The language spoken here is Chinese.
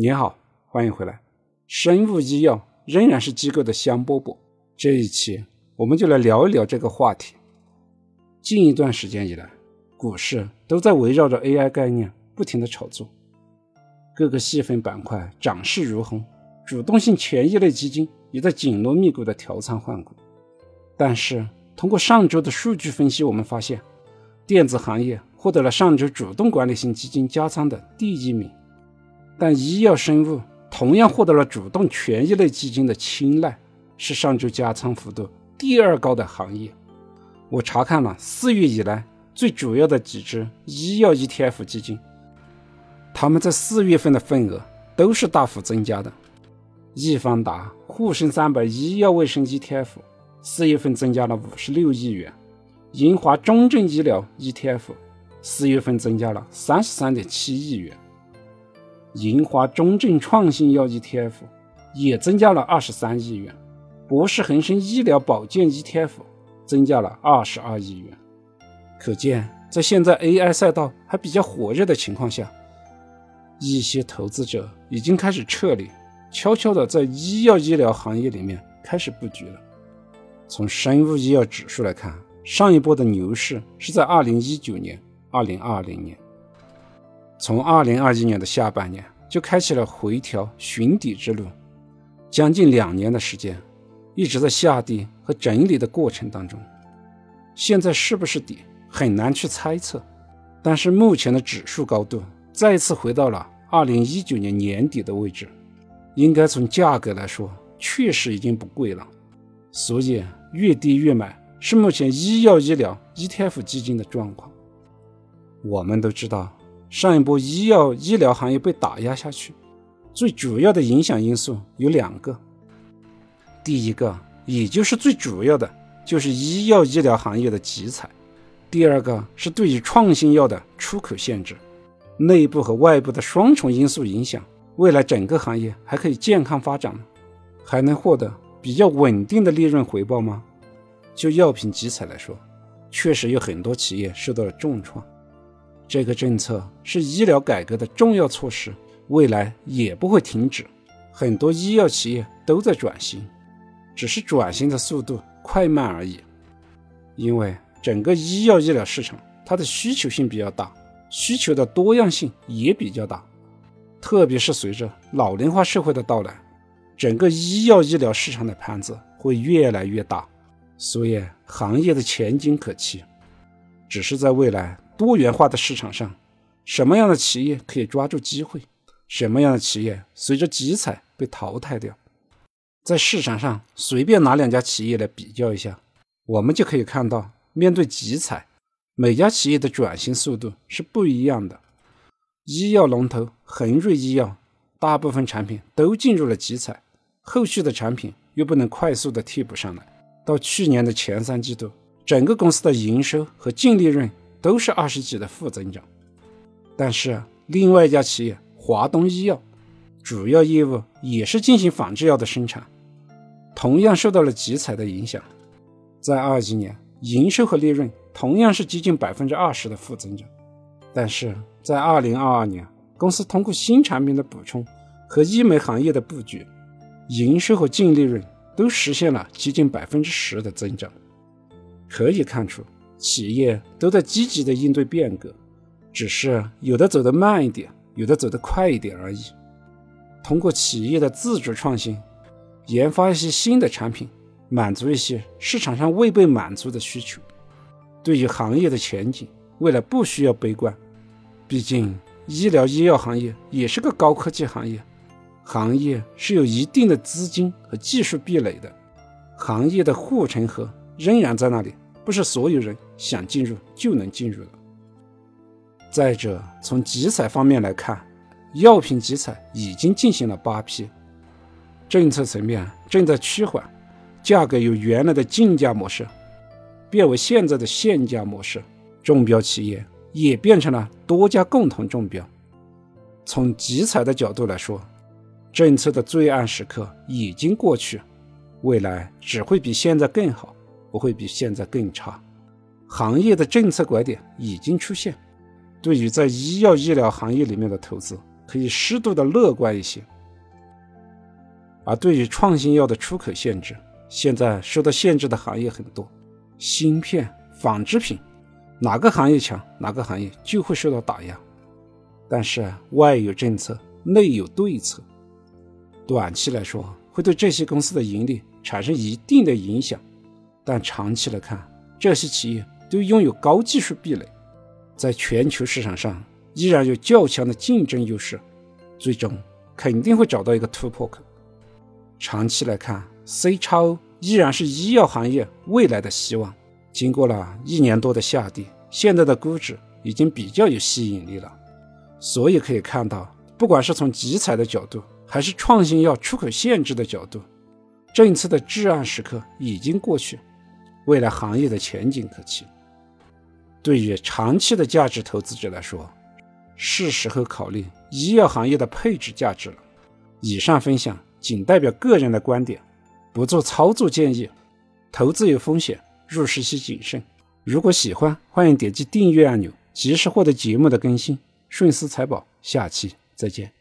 你好，欢迎回来。生物医药仍然是机构的香饽饽。这一期我们就来聊一聊这个话题。近一段时间以来，股市都在围绕着 AI 概念不停的炒作，各个细分板块涨势如虹，主动性权益类基金也在紧锣密鼓的调仓换股。但是通过上周的数据分析，我们发现电子行业获得了上周主动管理型基金加仓的第一名。但医药生物同样获得了主动权益类基金的青睐，是上周加仓幅度第二高的行业。我查看了四月以来最主要的几只医药 ETF 基金，他们在四月份的份额都是大幅增加的。易方达沪深三百医药卫生 ETF 四月份增加了五十六亿元，银华中证医疗 ETF 四月份增加了三十三点七亿元。银华中证创新药 ETF 也增加了二十三亿元，博士恒生医疗保健 ETF 增加了二十二亿元。可见，在现在 AI 赛道还比较火热的情况下，一些投资者已经开始撤离，悄悄地在医药医疗行业里面开始布局了。从生物医药指数来看，上一波的牛市是在二零一九年、二零二零年。从二零二一年的下半年就开启了回调寻底之路，将近两年的时间，一直在下跌和整理的过程当中。现在是不是底很难去猜测，但是目前的指数高度再次回到了二零一九年年底的位置，应该从价格来说确实已经不贵了，所以越低越买是目前医药医疗 ETF 基金的状况。我们都知道。上一波医药医疗行业被打压下去，最主要的影响因素有两个。第一个，也就是最主要的，就是医药医疗行业的集采；第二个是对于创新药的出口限制。内部和外部的双重因素影响，未来整个行业还可以健康发展吗？还能获得比较稳定的利润回报吗？就药品集采来说，确实有很多企业受到了重创。这个政策是医疗改革的重要措施，未来也不会停止。很多医药企业都在转型，只是转型的速度快慢而已。因为整个医药医疗市场，它的需求性比较大，需求的多样性也比较大。特别是随着老龄化社会的到来，整个医药医疗市场的盘子会越来越大，所以行业的前景可期。只是在未来。多元化的市场上，什么样的企业可以抓住机会？什么样的企业随着集采被淘汰掉？在市场上随便拿两家企业来比较一下，我们就可以看到，面对集采，每家企业的转型速度是不一样的。医药龙头恒瑞医药，大部分产品都进入了集采，后续的产品又不能快速的替补上来，到去年的前三季度，整个公司的营收和净利润。都是二十几的负增长，但是另外一家企业华东医药，主要业务也是进行仿制药的生产，同样受到了集采的影响，在二几年营收和利润同样是接近百分之二十的负增长，但是在二零二二年，公司通过新产品的补充和医美行业的布局，营收和净利润都实现了接近百分之十的增长，可以看出。企业都在积极的应对变革，只是有的走得慢一点，有的走得快一点而已。通过企业的自主创新，研发一些新的产品，满足一些市场上未被满足的需求。对于行业的前景，未来不需要悲观。毕竟，医疗医药行业也是个高科技行业，行业是有一定的资金和技术壁垒的，行业的护城河仍然在那里。不是所有人想进入就能进入了。再者，从集采方面来看，药品集采已经进行了八批，政策层面正在趋缓，价格由原来的竞价模式变为现在的限价模式，中标企业也变成了多家共同中标。从集采的角度来说，政策的最暗时刻已经过去，未来只会比现在更好。不会比现在更差，行业的政策拐点已经出现，对于在医药医疗行业里面的投资可以适度的乐观一些。而对于创新药的出口限制，现在受到限制的行业很多，芯片、纺织品，哪个行业强，哪个行业就会受到打压。但是外有政策，内有对策，短期来说会对这些公司的盈利产生一定的影响，但长期来看，这些企业都拥有高技术壁垒，在全球市场上依然有较强的竞争优势，最终肯定会找到一个突破口。长期来看，C 超依然是医药行业未来的希望。经过了一年多的下跌，现在的估值已经比较有吸引力了。所以可以看到，不管是从集采的角度，还是创新药出口限制的角度，政策的至暗时刻已经过去，未来行业的前景可期。对于长期的价值投资者来说，是时候考虑医药行业的配置价值了。以上分享。仅代表个人的观点，不做操作建议。投资有风险，入市需谨慎。如果喜欢，欢迎点击订阅按钮，及时获得节目的更新。顺思财宝，下期再见。